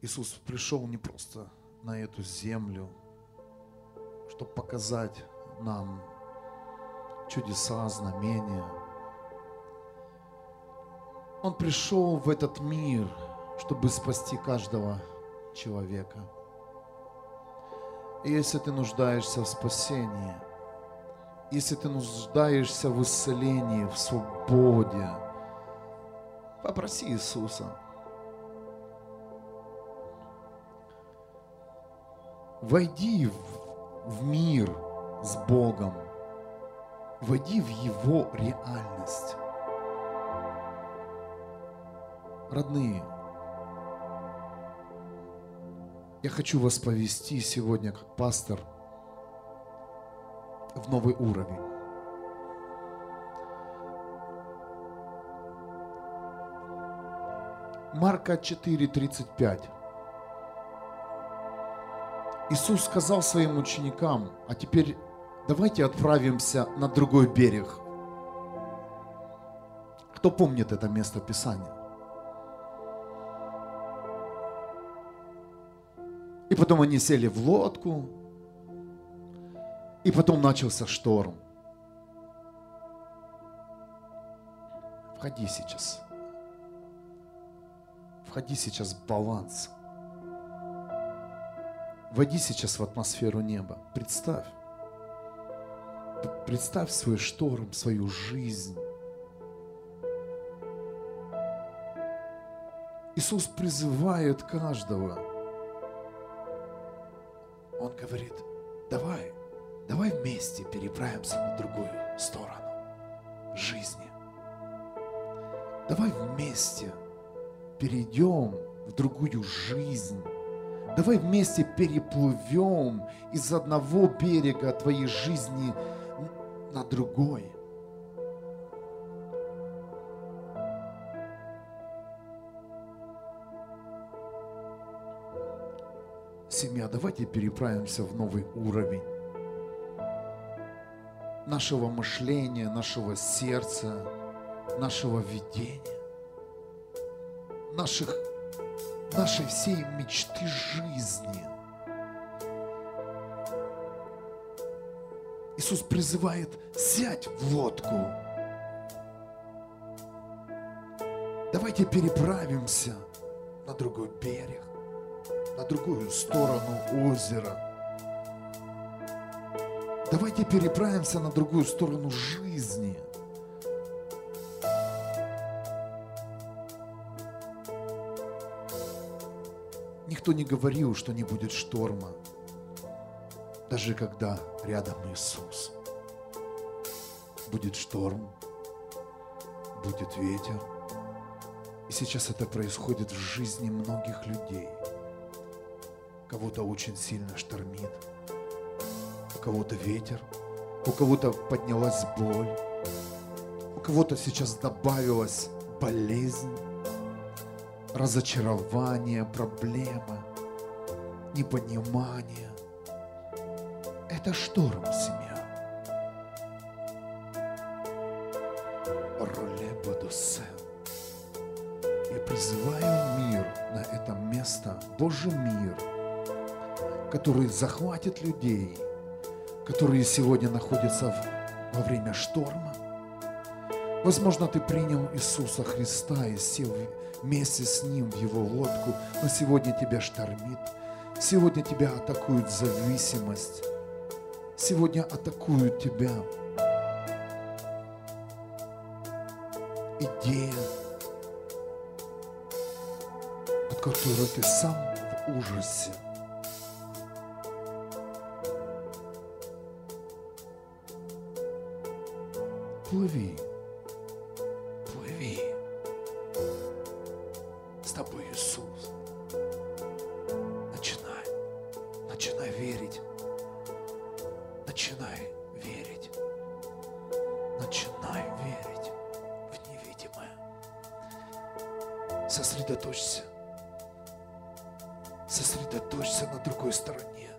Иисус пришел не просто на эту землю, чтобы показать нам чудеса, знамения. Он пришел в этот мир, чтобы спасти каждого человека. И если ты нуждаешься в спасении, если ты нуждаешься в исцелении, в свободе, попроси Иисуса. Войди в, в мир с Богом. Войди в Его реальность. Родные, я хочу вас повести сегодня как пастор в новый уровень. Марка 4:35. Иисус сказал своим ученикам, а теперь давайте отправимся на другой берег. Кто помнит это место Писания? И потом они сели в лодку, и потом начался шторм. Входи сейчас. Входи сейчас в баланс. Войди сейчас в атмосферу неба. Представь. Представь свой шторм, свою жизнь. Иисус призывает каждого. Он говорит, давай, давай вместе переправимся на другую сторону жизни. Давай вместе перейдем в другую жизнь. Давай вместе переплывем из одного берега твоей жизни на другой. Семья, давайте переправимся в новый уровень нашего мышления, нашего сердца, нашего видения, наших, нашей всей мечты жизни. Иисус призывает, сядь в лодку. Давайте переправимся на другой берег, на другую сторону озера – Давайте переправимся на другую сторону жизни. Никто не говорил, что не будет шторма, даже когда рядом Иисус. Будет шторм, будет ветер. И сейчас это происходит в жизни многих людей. Кого-то очень сильно штормит – у кого-то ветер, у кого-то поднялась боль, у кого-то сейчас добавилась болезнь, разочарование, проблема, непонимание. Это шторм, семья. Роле Бодусе. Я призываю мир на это место, Божий мир, который захватит людей – которые сегодня находятся во время шторма. Возможно, ты принял Иисуса Христа и сел вместе с Ним в Его лодку, но сегодня тебя штормит. Сегодня тебя атакует зависимость. Сегодня атакуют тебя идея, от которой ты сам в ужасе. Плыви. Сосредоточься. Сосредоточься на другой стороне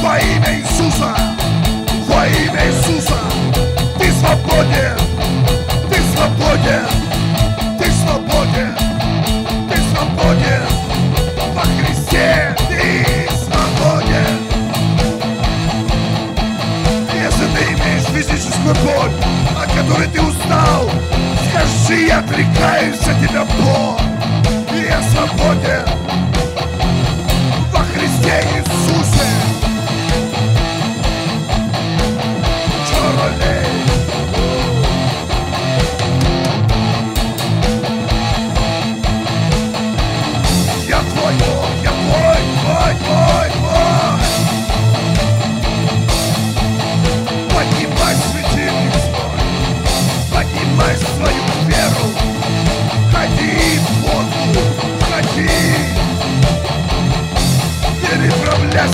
Во имя Иисуса, во имя Иисуса, ты свободен, ты свободен, ты свободен, ты свободен, во Христе ты свободен. Если ты имеешь физическую боль, от которой ты устал, скажи, я отрекаюсь от тебя, Бог, я свободен. Во Христе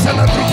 San Enrique.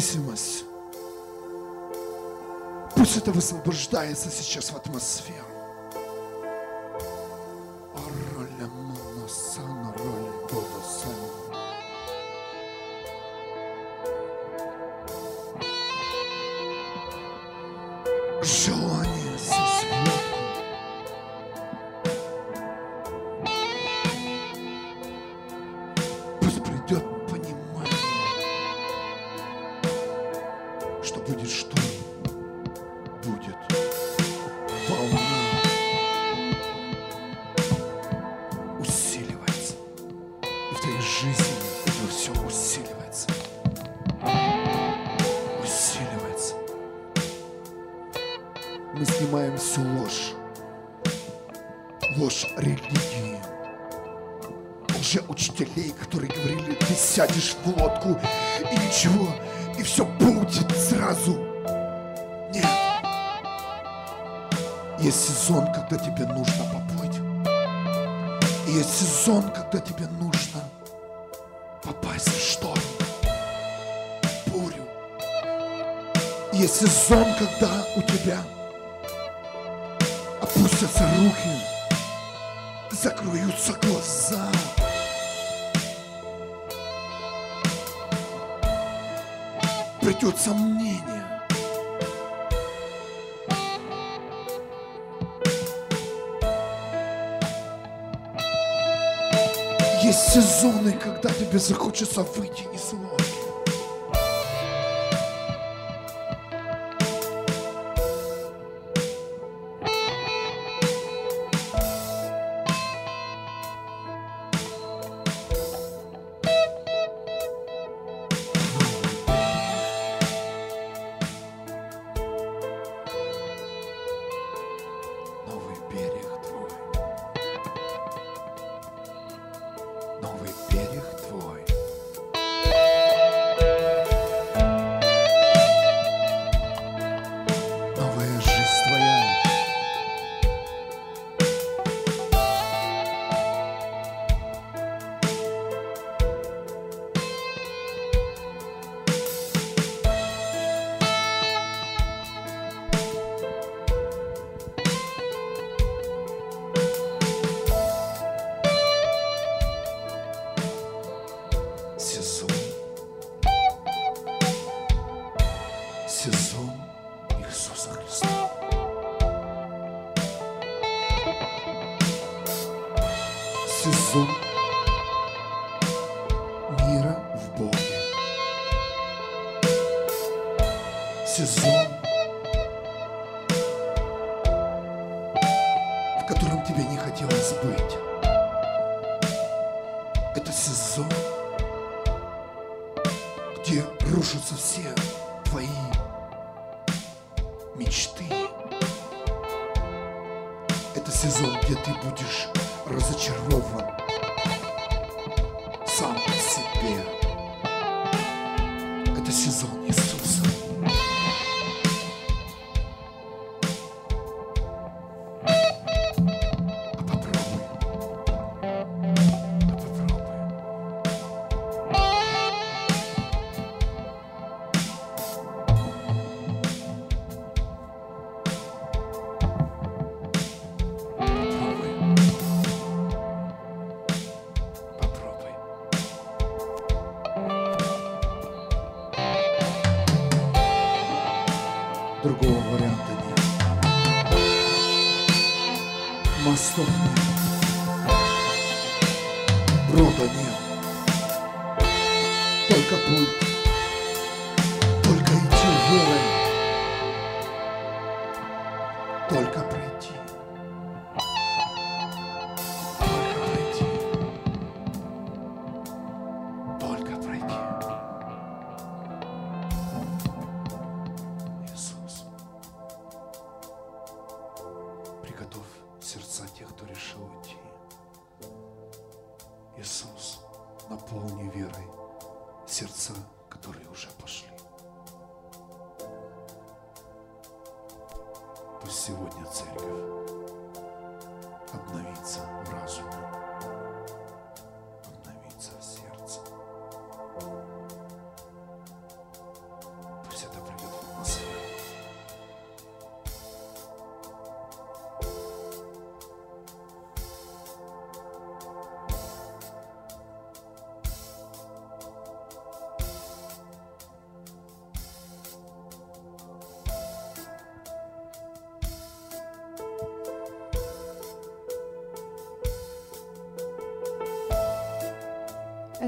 Зависимость. Пусть это высвобождается сейчас в атмосферу. Тебе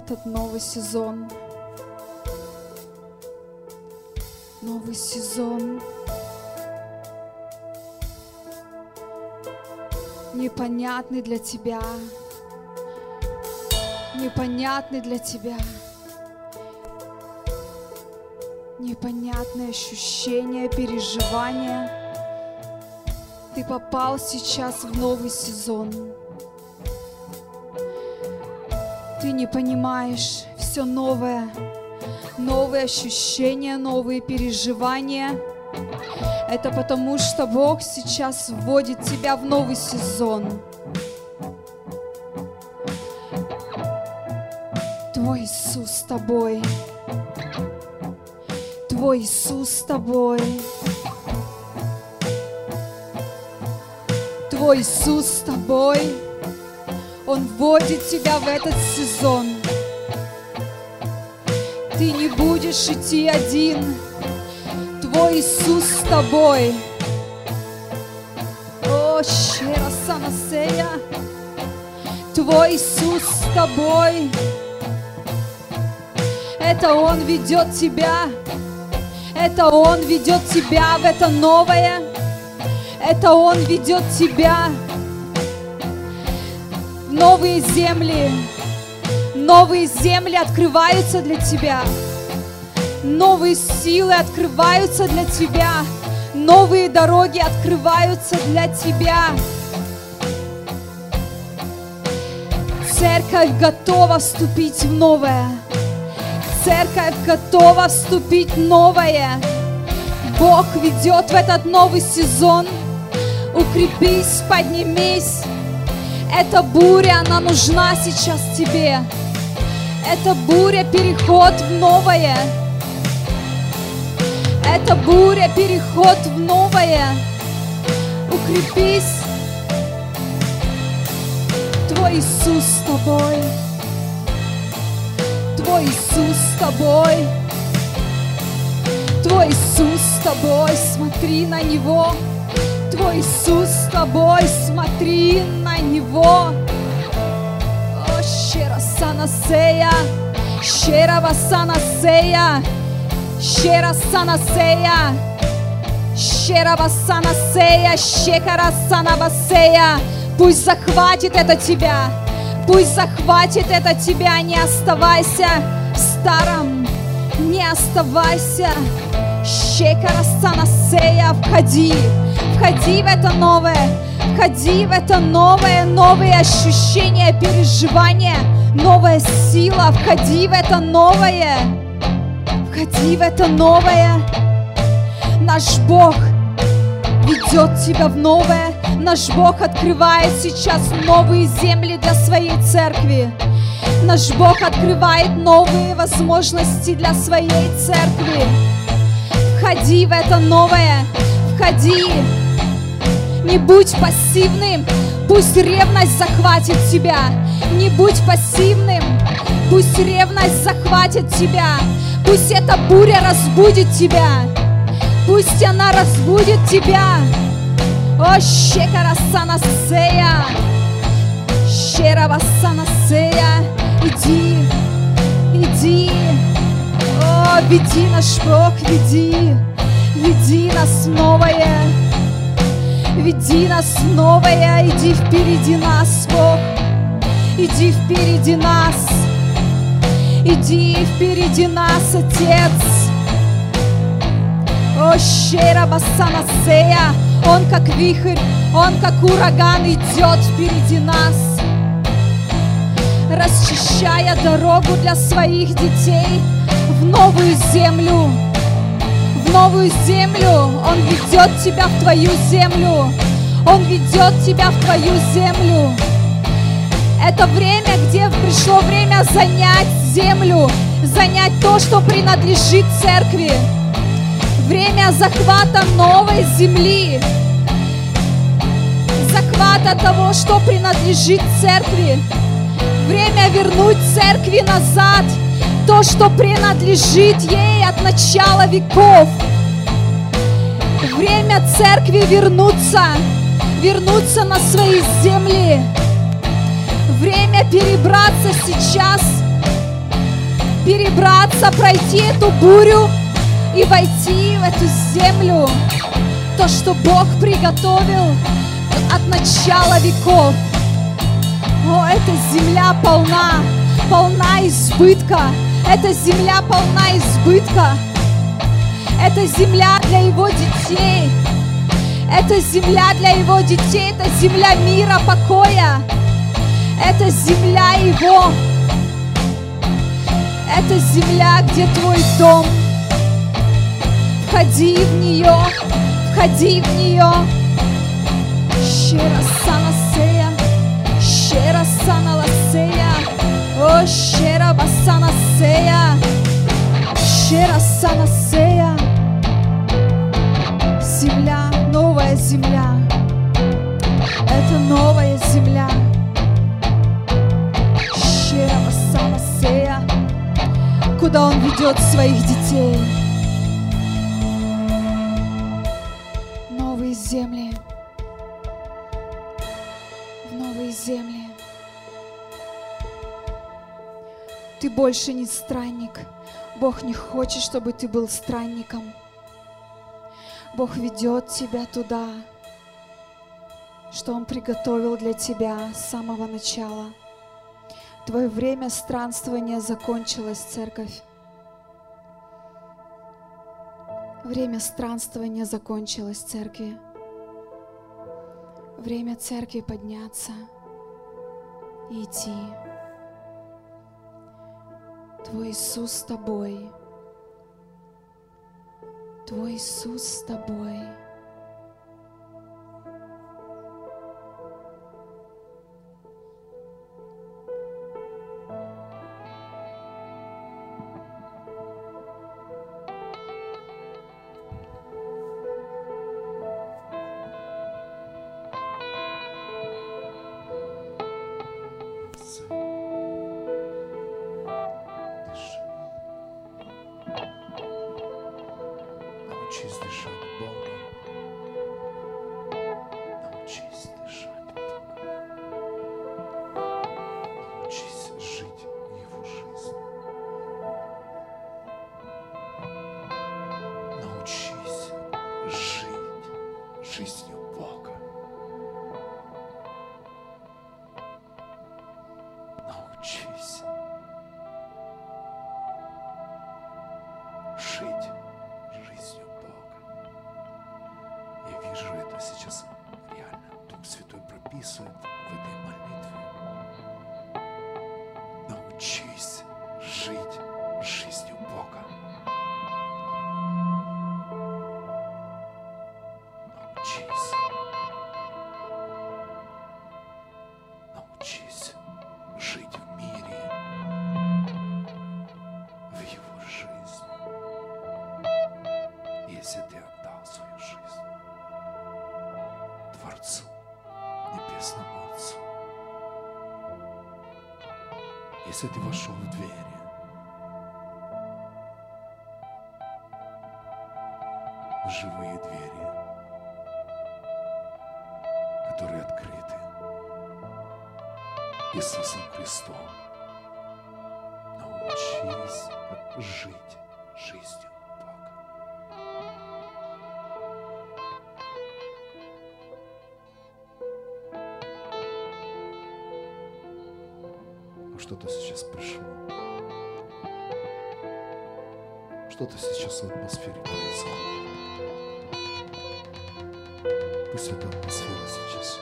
этот новый сезон. Новый сезон. Непонятный для тебя. Непонятный для тебя. Непонятные ощущения, переживания. Ты попал сейчас в новый сезон. Не понимаешь все новое, новые ощущения, новые переживания. Это потому, что Бог сейчас вводит тебя в новый сезон. Твой Иисус с тобой. Твой Иисус с тобой. Твой Иисус с тобой. Он вводит тебя в этот сезон. Ты не будешь идти один. Твой Иисус с тобой. О, щера санасея. Твой Иисус с тобой. Это Он ведет тебя. Это Он ведет тебя в это новое. Это Он ведет тебя новые земли. Новые земли открываются для тебя. Новые силы открываются для тебя. Новые дороги открываются для тебя. Церковь готова вступить в новое. Церковь готова вступить в новое. Бог ведет в этот новый сезон. Укрепись, поднимись. Эта буря, она нужна сейчас тебе. Это буря, переход в новое. Это буря, переход в новое. Укрепись. Твой Иисус с тобой. Твой Иисус с тобой. Твой Иисус с тобой. Смотри на Него. Твой Иисус с тобой. Смотри на Него. О, щера санасея. Щера васанасея. Щера санасея. Щера васанасея. Щекара санабасея. Пусть захватит это тебя. Пусть захватит это тебя. Не оставайся в старом. Не оставайся. Щекара санасея. Входи. Входи в это новое. Входи в это новое, новые ощущения, переживания, новая сила. Входи в это новое. Входи в это новое. Наш Бог ведет тебя в новое. Наш Бог открывает сейчас новые земли для своей церкви. Наш Бог открывает новые возможности для своей церкви. Входи в это новое. Входи. Не будь пассивным. Пусть ревность захватит тебя. Не будь пассивным. Пусть ревность захватит тебя. Пусть эта буря разбудит тебя. Пусть она разбудит тебя. О, щекарасана сея. Щерабасана сея. Иди, иди. О, веди наш Бог, веди. Веди нас новое. Веди нас новое. Иди впереди нас, Бог. Иди впереди нас. Иди впереди нас, Отец. О, щера басана сея, Он как вихрь, Он как ураган идет впереди нас, расчищая дорогу для своих детей в новую землю. Новую землю Он ведет тебя в твою землю. Он ведет тебя в твою землю. Это время, где пришло время занять землю, занять то, что принадлежит церкви. Время захвата новой земли, захвата того, что принадлежит церкви. Время вернуть церкви назад то, что принадлежит ей от начала веков. Время церкви вернуться, вернуться на свои земли. Время перебраться сейчас, перебраться, пройти эту бурю и войти в эту землю. То, что Бог приготовил от начала веков. О, эта земля полна, полна избытка. Эта земля полна избытка. Это земля для его детей. Это земля для его детей. Это земля мира, покоя. Это земля его. Это земля, где твой дом. Входи в нее, входи в нее. Щера сана сея, щера сана ласея, о щера басана сея, щера сана сея. Земля, новая земля. Это новая земля. Щера басана сея, куда он ведет своих детей. Больше не странник. Бог не хочет, чтобы ты был странником. Бог ведет тебя туда, что Он приготовил для тебя с самого начала. Твое время странствования закончилось, церковь. Время странствования закончилось, церкви. Время церкви подняться и идти. Твой Иисус с тобой. Твой Иисус с тобой. Научись. Жить в мире, в Его жизни если ты отдал свою жизнь Творцу, Небесному. Если ты вошел в двери, Христом. Научись жить жизнью. Ну, что-то сейчас пришло. Что-то сейчас в атмосфере происходит. Пусть эта атмосфера сейчас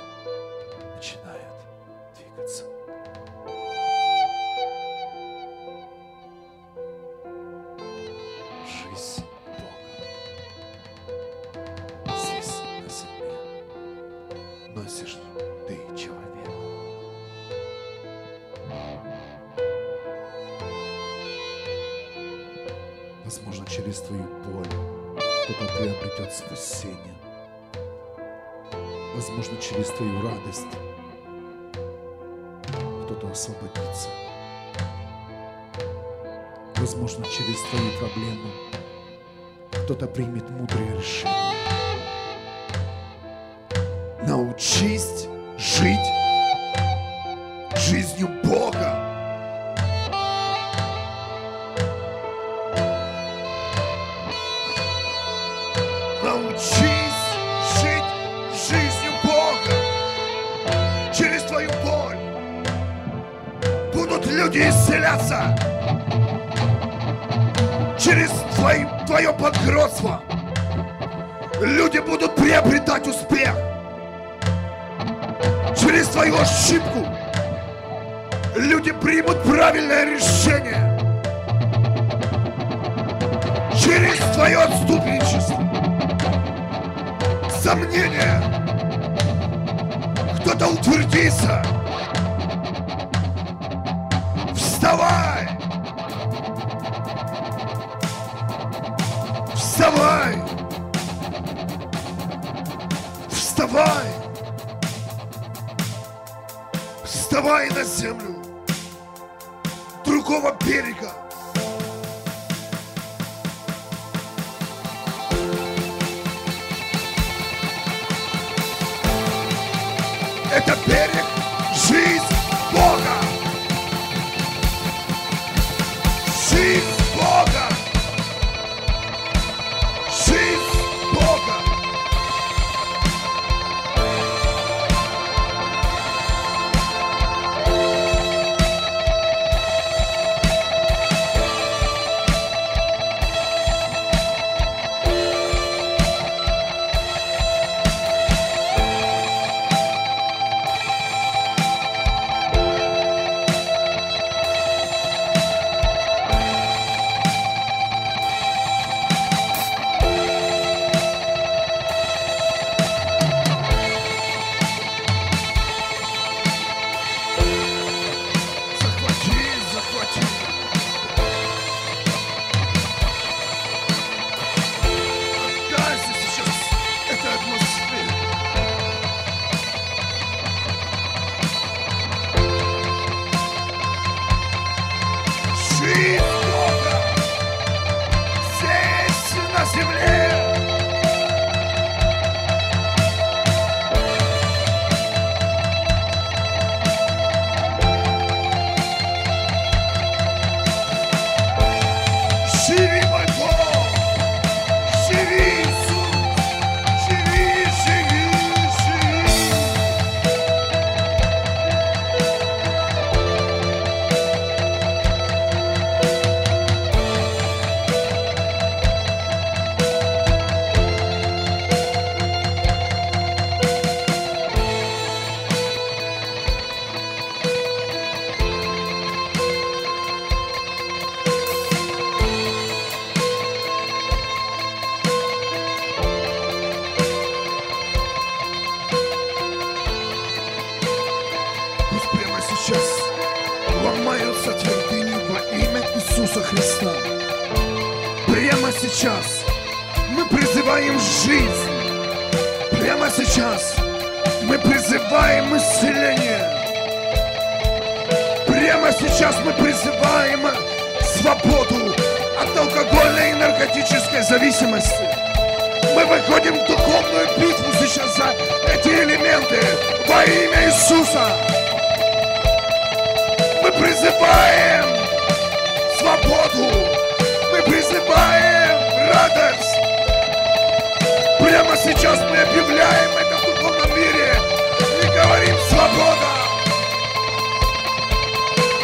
люди примут правильное решение через твое отступничество, сомнение, кто-то утвердится. Вставай! Вставай! Вставай! Вставай на землю! como a pêrica. Имя Иисуса. Мы призываем свободу. Мы призываем радость. Прямо сейчас мы объявляем это в духовном мире и говорим свобода.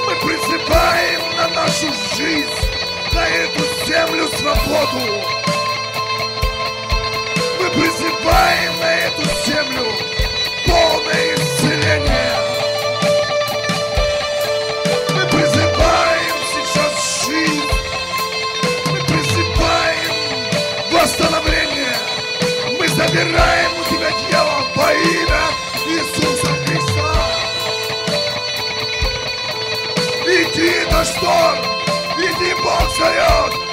Мы призываем на нашу жизнь, на эту землю свободу. Мы призываем на эту землю Мы забираем у тебя дьявол во имя Иисуса Христа. Иди, это шторм! Иди, Бог зовет!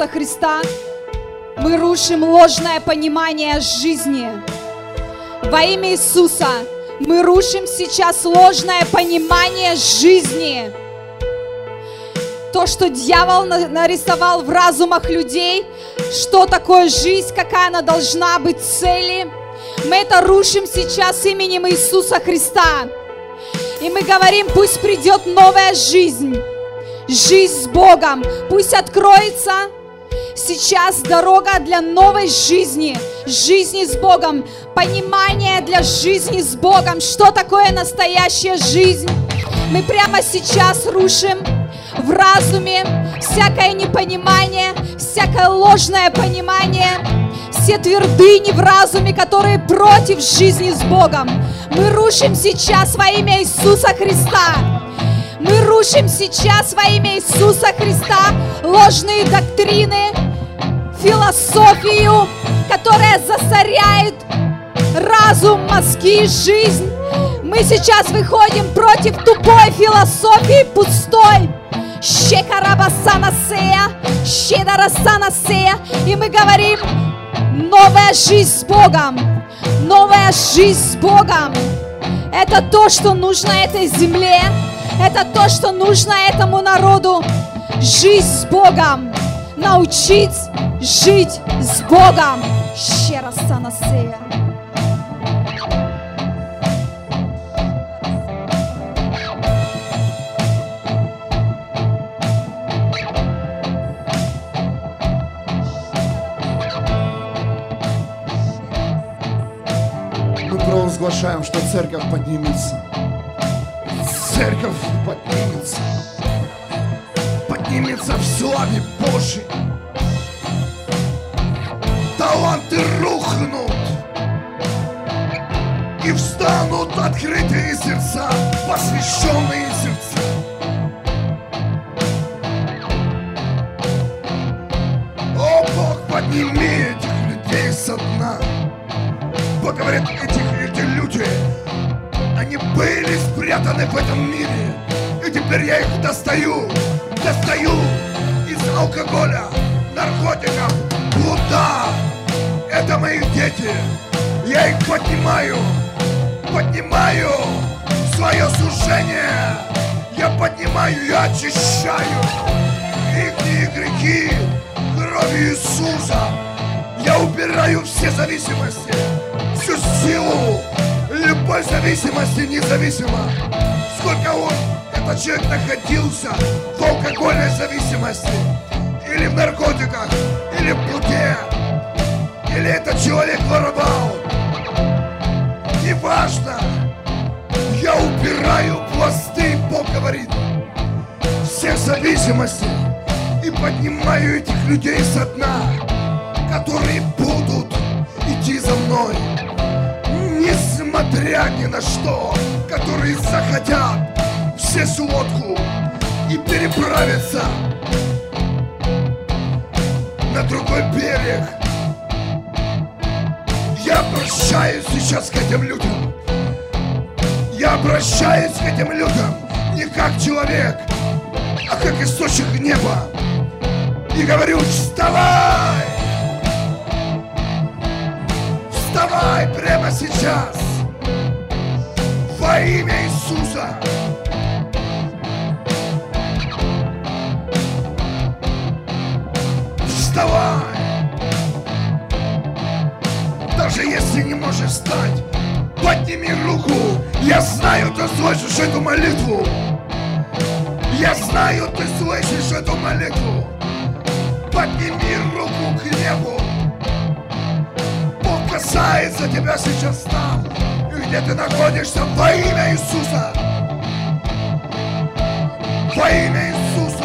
Иисуса Христа мы рушим ложное понимание жизни. Во имя Иисуса мы рушим сейчас ложное понимание жизни. То, что дьявол на- нарисовал в разумах людей, что такое жизнь, какая она должна быть цели, мы это рушим сейчас именем Иисуса Христа. И мы говорим, пусть придет новая жизнь, жизнь с Богом, пусть откроется сейчас дорога для новой жизни, жизни с Богом, понимание для жизни с Богом, что такое настоящая жизнь. Мы прямо сейчас рушим в разуме всякое непонимание, всякое ложное понимание, все твердыни в разуме, которые против жизни с Богом. Мы рушим сейчас во имя Иисуса Христа. Мы рушим сейчас во имя Иисуса Христа ложные доктрины, философию, которая засоряет разум, мозги, жизнь. Мы сейчас выходим против тупой философии пустой. Щекарабасанасея, щедарасанасея. И мы говорим, Новая жизнь с Богом. Новая жизнь с Богом. Это то, что нужно этой земле. Это то, что нужно этому народу. Жизнь с Богом. Научить жить с Богом. Щера санасея. Провозглашаем, что церковь поднимется. Церковь поднимется. Поднимется в славе Божьей. Таланты рухнут. И встанут открытые сердца, посвященные сердца. О, Бог, подними этих людей со дна. Бог говорит, этих, эти люди, они были спрятаны в этом мире. И теперь я их достаю, достаю из алкоголя, наркотиков, блуда. Это мои дети. Я их поднимаю, поднимаю свое служение. Я поднимаю, я очищаю их грехи кровью Иисуса. Я убираю все зависимости, всю силу любой зависимости, независимо, сколько он, этот человек находился в алкогольной зависимости, или в наркотиках, или в блуде, или этот человек воровал. Неважно, я убираю пласты, Бог говорит, всех зависимостей и поднимаю этих людей со дна которые будут идти за мной, несмотря ни на что, которые захотят все лодку и переправиться на другой берег. Я обращаюсь сейчас к этим людям. Я обращаюсь к этим людям не как человек, а как источник неба. И говорю, вставай! Вставай прямо сейчас! Во имя Иисуса! Вставай! Даже если не можешь встать, подними руку! Я знаю, ты слышишь эту молитву! Я знаю, ты слышишь эту молитву! Подними руку к небу! Бог касается тебя сейчас там, где ты находишься во имя Иисуса. Во имя Иисуса.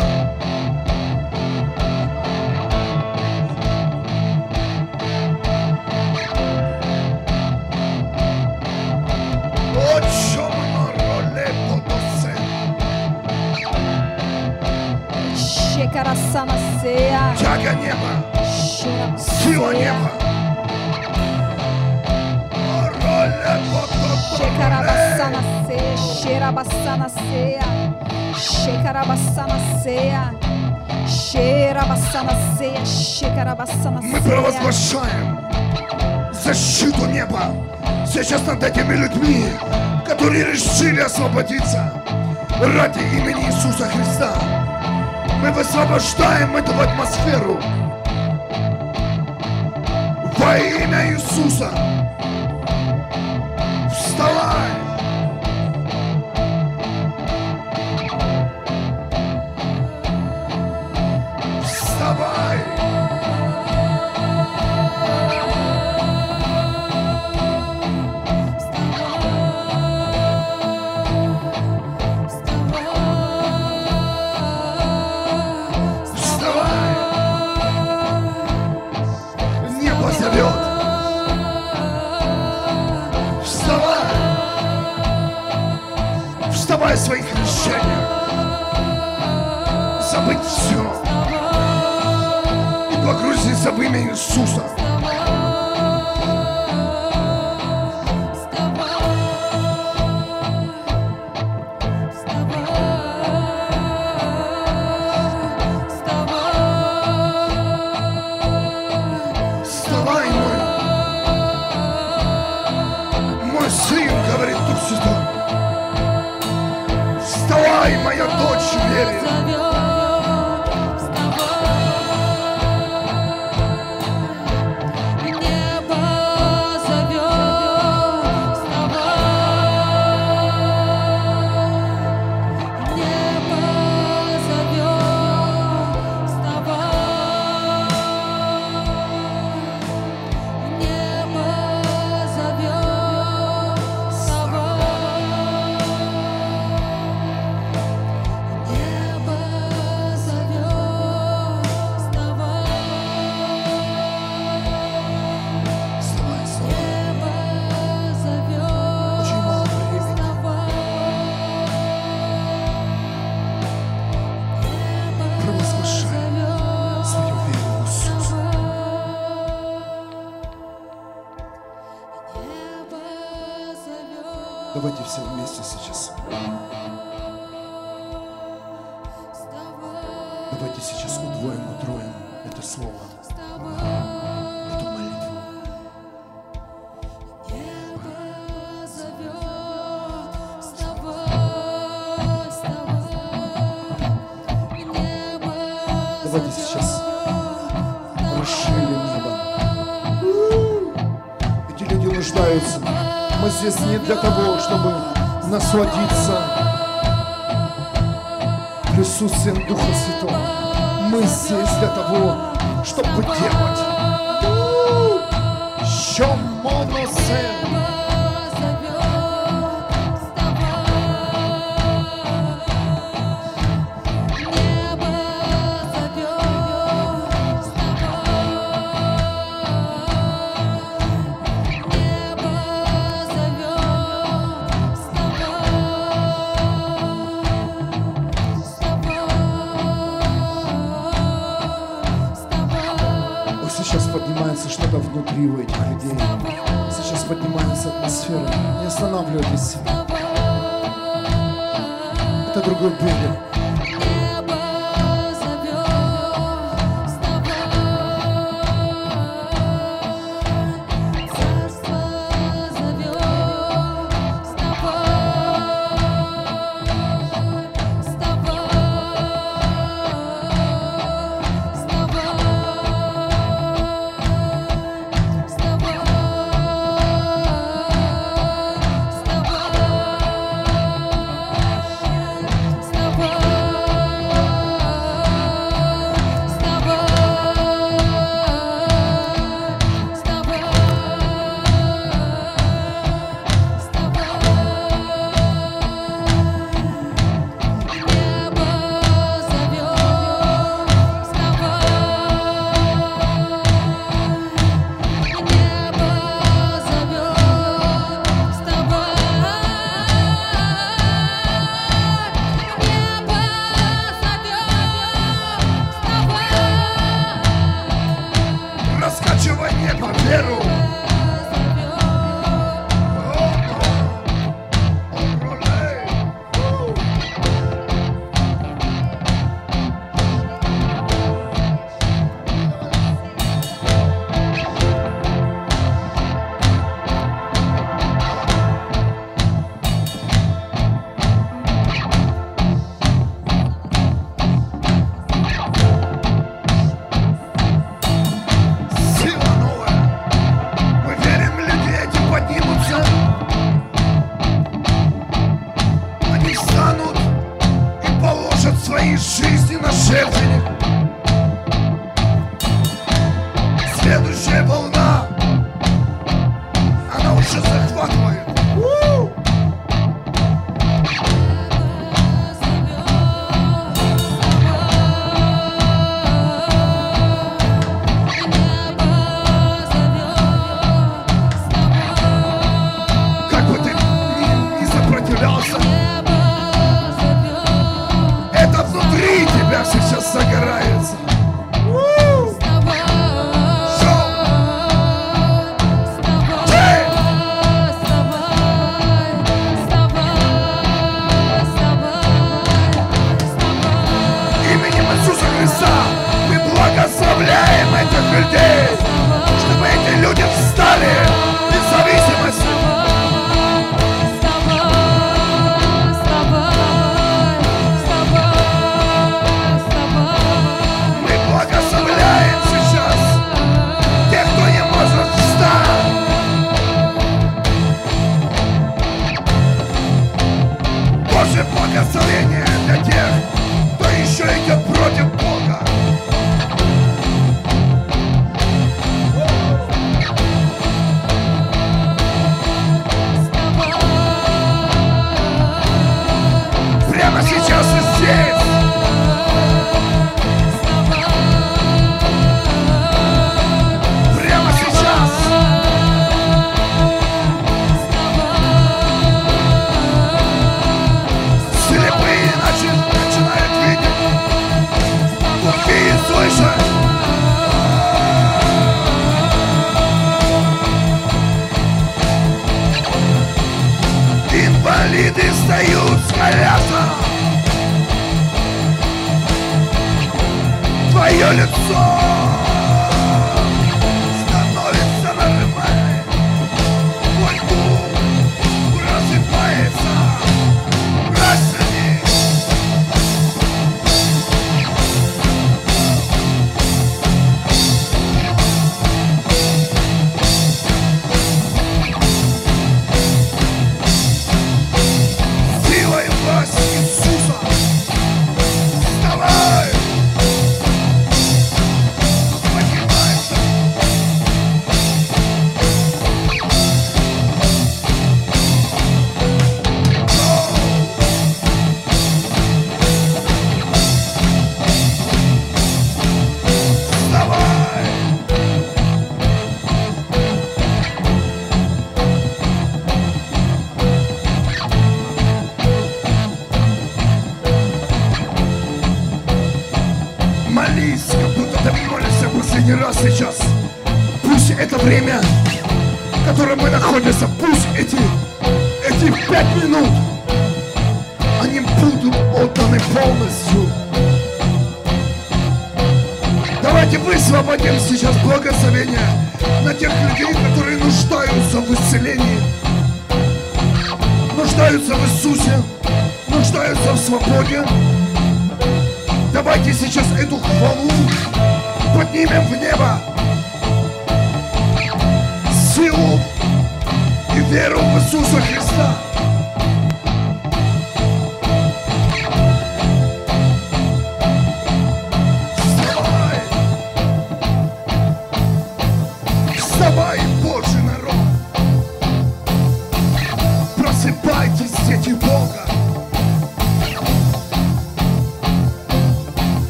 Тяга неба, сила неба. Seya, sherabassana seya, shekarabassana seya, sherabassana seya, shekarabassana Мы seya. провозглашаем защиту неба сейчас над этими людьми, которые решили освободиться ради имени Иисуса Христа. Мы высвобождаем эту атмосферу во имя Иисуса. Слово, эту молитву. Давайте сейчас расширим небо. Эти люди нуждаются. Мы здесь не для того, чтобы насладиться присутствием Духа Святого. Мы здесь для того, чтобы делать. Що моносен. Вот Не останавливайтесь. Это другой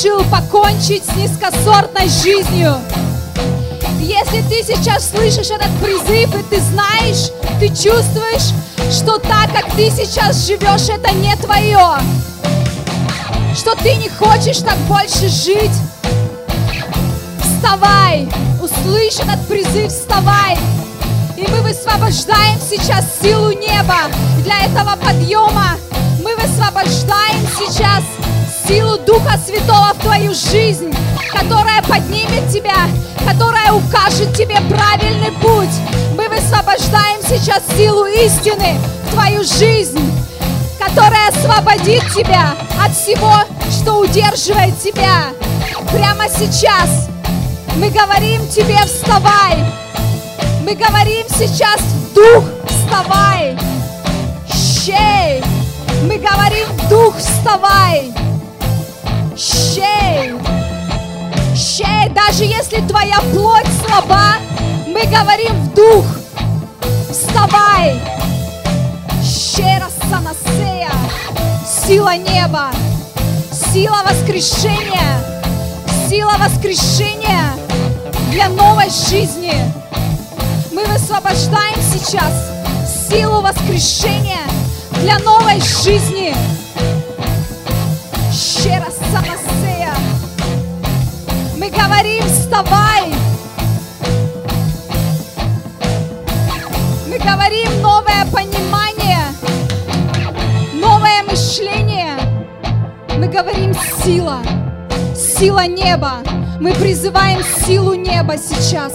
решил покончить с низкосортной жизнью. Если ты сейчас слышишь этот призыв, и ты знаешь, ты чувствуешь, что так, как ты сейчас живешь, это не твое, что ты не хочешь так больше жить, вставай, услышь этот призыв, вставай. И мы высвобождаем сейчас силу неба для этого подъема. Мы высвобождаем сейчас силу Духа Святого в твою жизнь, которая поднимет тебя, которая укажет тебе правильный путь. Мы высвобождаем сейчас силу истины в твою жизнь, которая освободит тебя от всего, что удерживает тебя. Прямо сейчас мы говорим тебе вставай. Мы говорим сейчас дух вставай. Щей. Мы говорим дух вставай. Щей. Щей. Даже если твоя плоть слаба, мы говорим в дух. Вставай. Щера санасея. Сила неба. Сила воскрешения. Сила воскрешения для новой жизни. Мы высвобождаем сейчас силу воскрешения для новой жизни. вставай! Мы говорим новое понимание, новое мышление. Мы говорим сила, сила неба. Мы призываем силу неба сейчас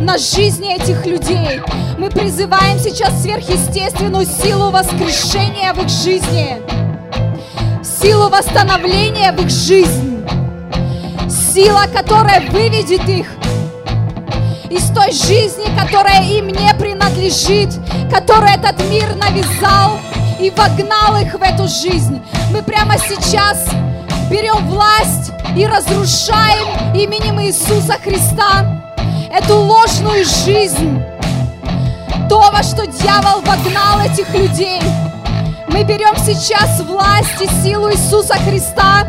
на жизни этих людей. Мы призываем сейчас сверхъестественную силу воскрешения в их жизни, силу восстановления в их жизни сила, которая выведет их из той жизни, которая им не принадлежит, которую этот мир навязал и вогнал их в эту жизнь. Мы прямо сейчас берем власть и разрушаем именем Иисуса Христа эту ложную жизнь, то, во что дьявол вогнал этих людей. Мы берем сейчас власть и силу Иисуса Христа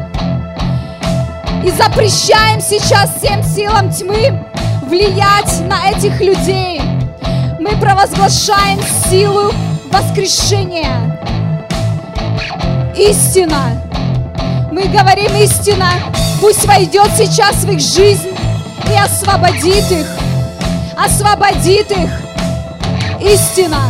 и запрещаем сейчас всем силам тьмы влиять на этих людей. Мы провозглашаем силу воскрешения. Истина. Мы говорим истина. Пусть войдет сейчас в их жизнь и освободит их. Освободит их. Истина.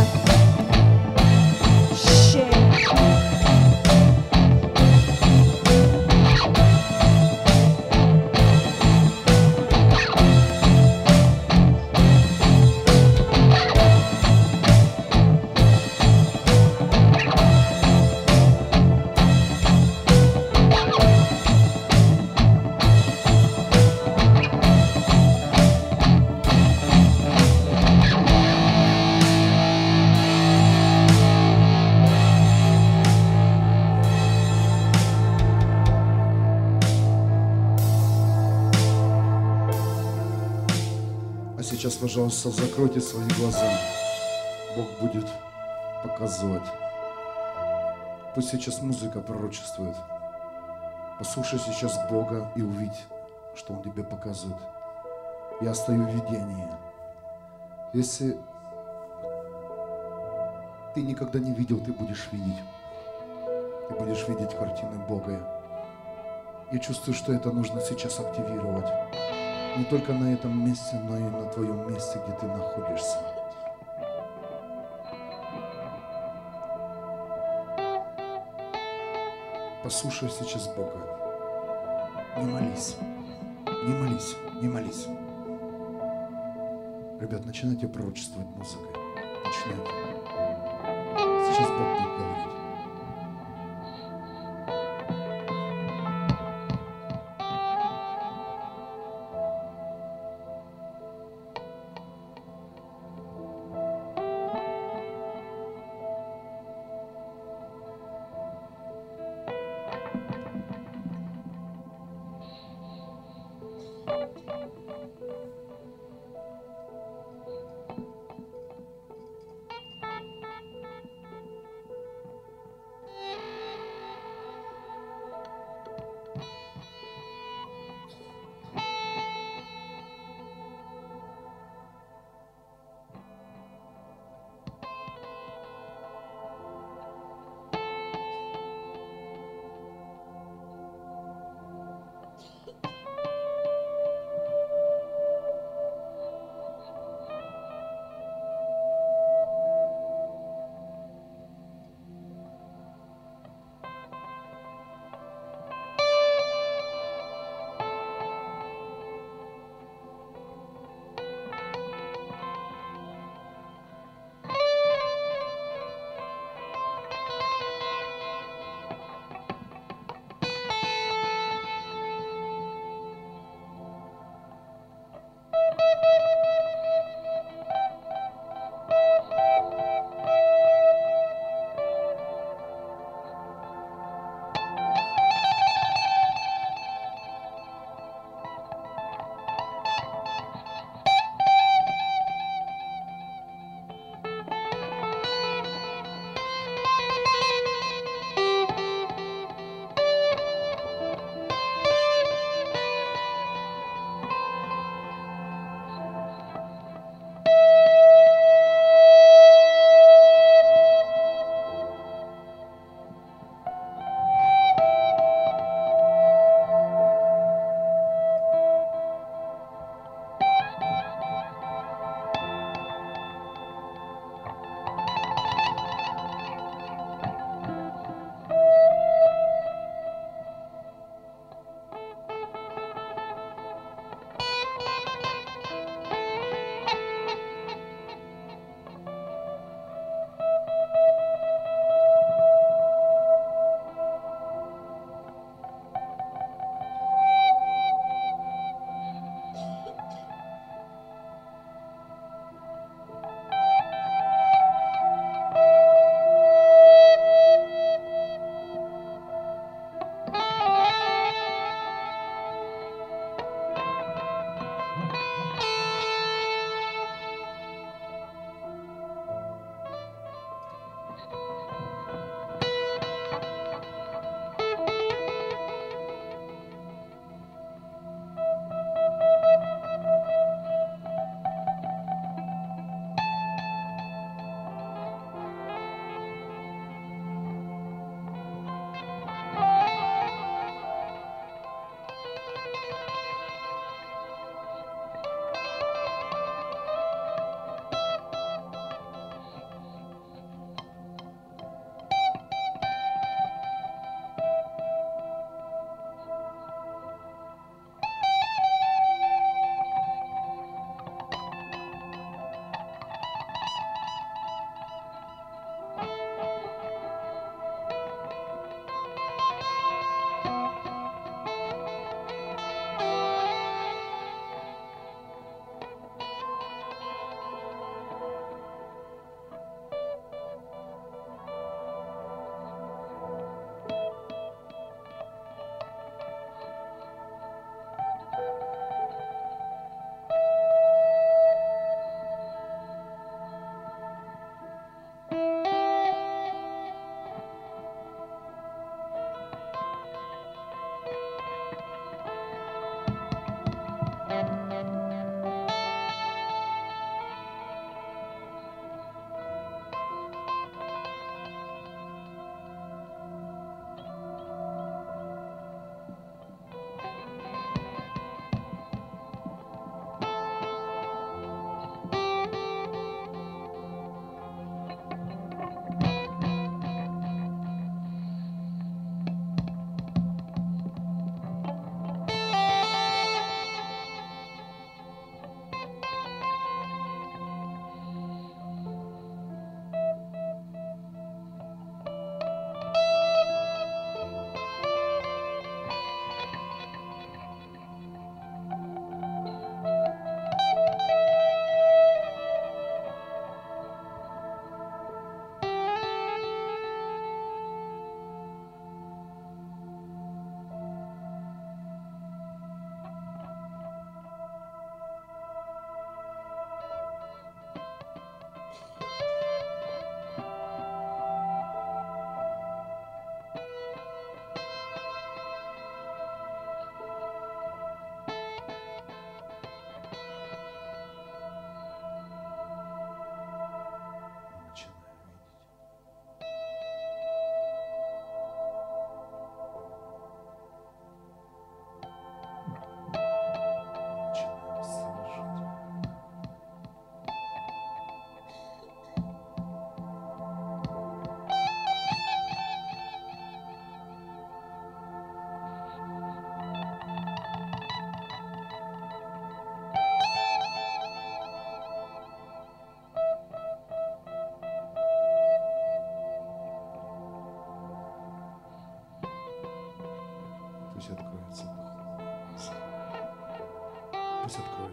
Пожалуйста, закройте свои глаза. Бог будет показывать. Пусть сейчас музыка пророчествует. Послушай сейчас Бога и увидь, что Он тебе показывает. Я стою в видении. Если ты никогда не видел, ты будешь видеть. Ты будешь видеть картины Бога. Я чувствую, что это нужно сейчас активировать не только на этом месте, но и на твоем месте, где ты находишься. Послушай сейчас Бога. Не молись, не молись, не молись. Ребят, начинайте пророчествовать музыкой. Начинайте. Сейчас Бог будет говорить.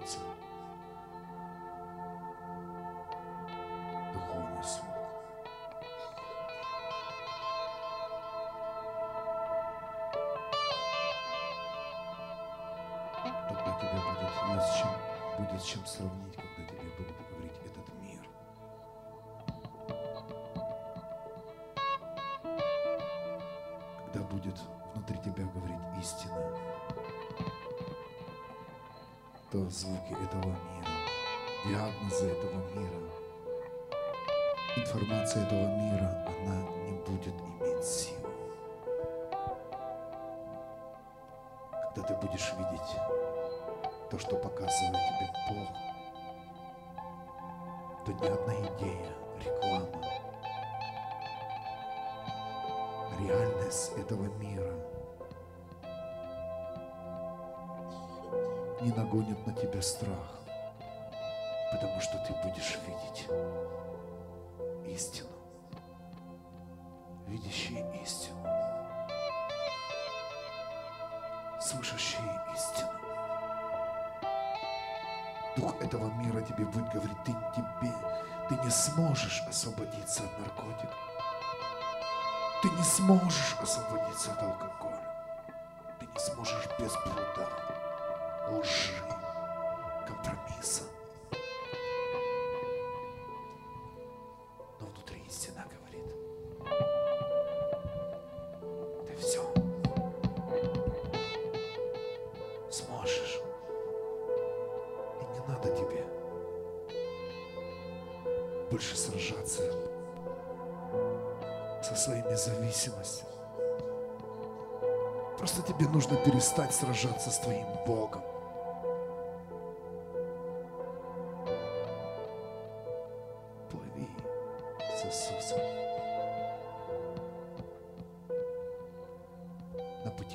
Откроется духовный тебе будет есть чем, будет с чем сравнить, то звуки этого мира, диагнозы этого мира, информация этого мира, она не будет иметь силу. Когда ты будешь видеть то, что показывает тебе Бог, то ни одна идея, реклама, реальность этого мира не нагонит на тебя страх, потому что ты будешь видеть истину, видящий истину, слышащий истину. Дух этого мира тебе будет говорить, ты, тебе, ты не сможешь освободиться от наркотиков. Ты не сможешь освободиться от алкоголя. Ты не сможешь без блуда, лжи, компромисса.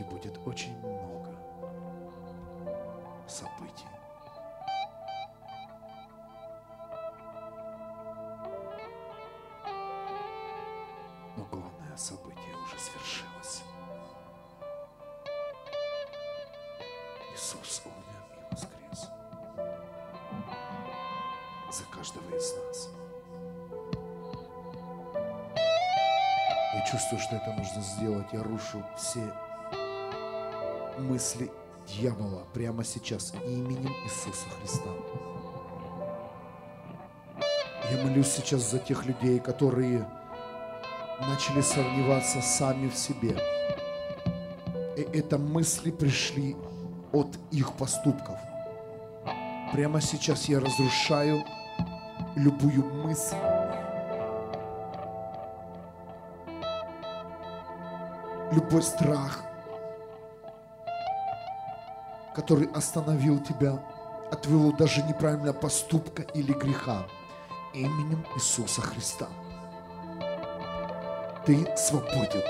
Пути будет очень много событий. Но главное событие уже свершилось. Иисус умер и воскрес. За каждого из нас. Я чувствую, что это нужно сделать. Я рушу все мысли дьявола прямо сейчас именем Иисуса Христа. Я молюсь сейчас за тех людей, которые начали сомневаться сами в себе. И это мысли пришли от их поступков. Прямо сейчас я разрушаю любую мысль, любой страх, который остановил тебя, от даже неправильного поступка или греха именем Иисуса Христа. Ты свободен.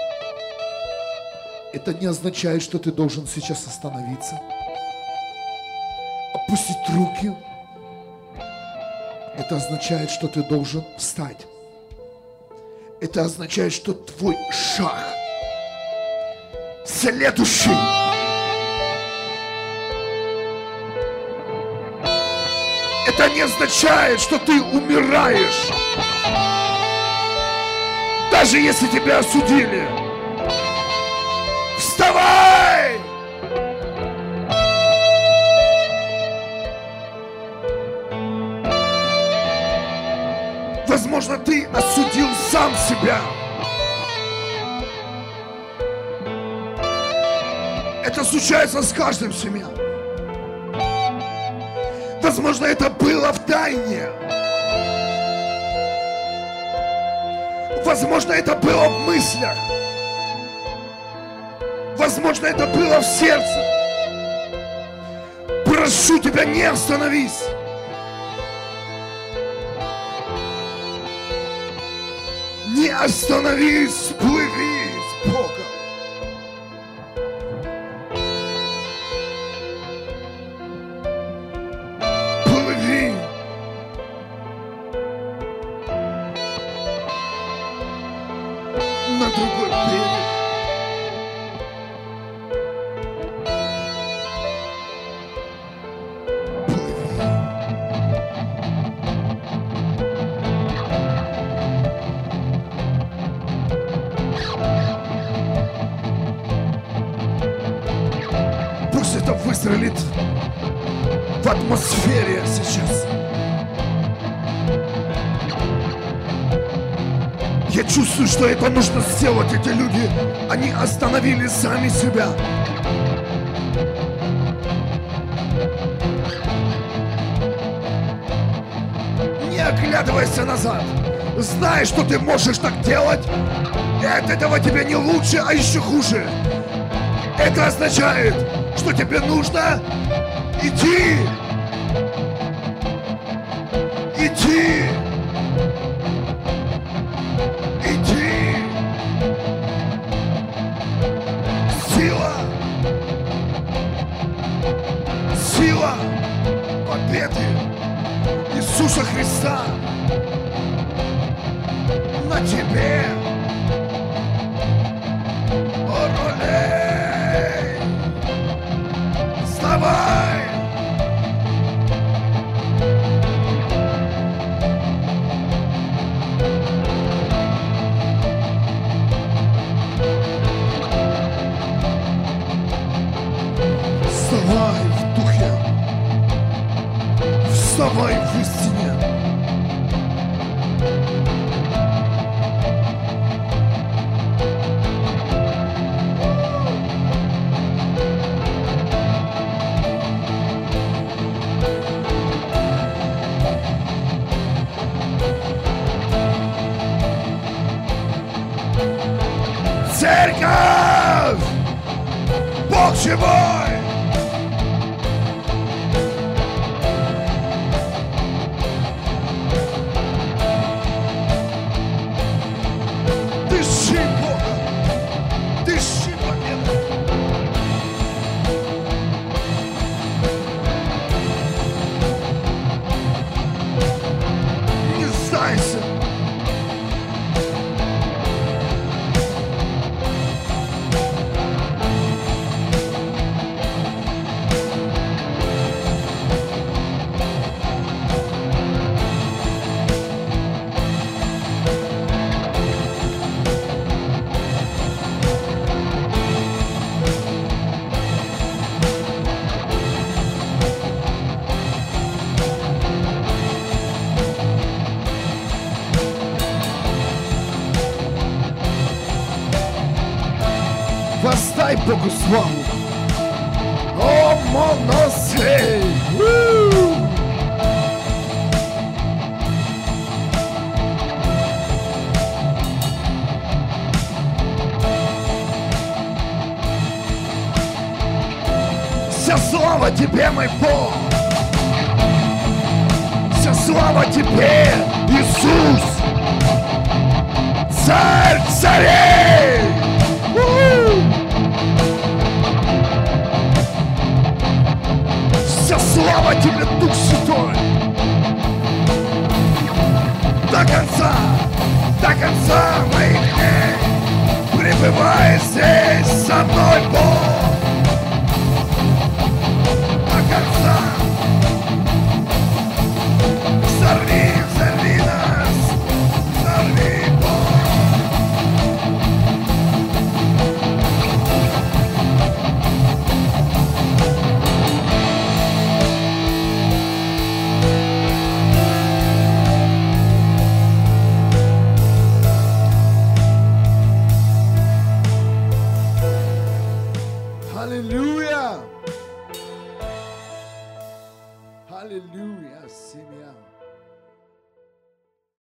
Это не означает, что ты должен сейчас остановиться, опустить руки. Это означает, что ты должен встать. Это означает, что твой шаг следующий. Это не означает, что ты умираешь. Даже если тебя осудили. Вставай! Возможно, ты осудил сам себя. Это случается с каждым семья. Возможно, это было в тайне. Возможно, это было в мыслях. Возможно, это было в сердце. Прошу тебя, не остановись. Не остановись, что это нужно сделать. Эти люди, они остановили сами себя. Не оглядывайся назад. Знай, что ты можешь так делать. И от этого тебе не лучше, а еще хуже. Это означает, что тебе нужно идти. Идти.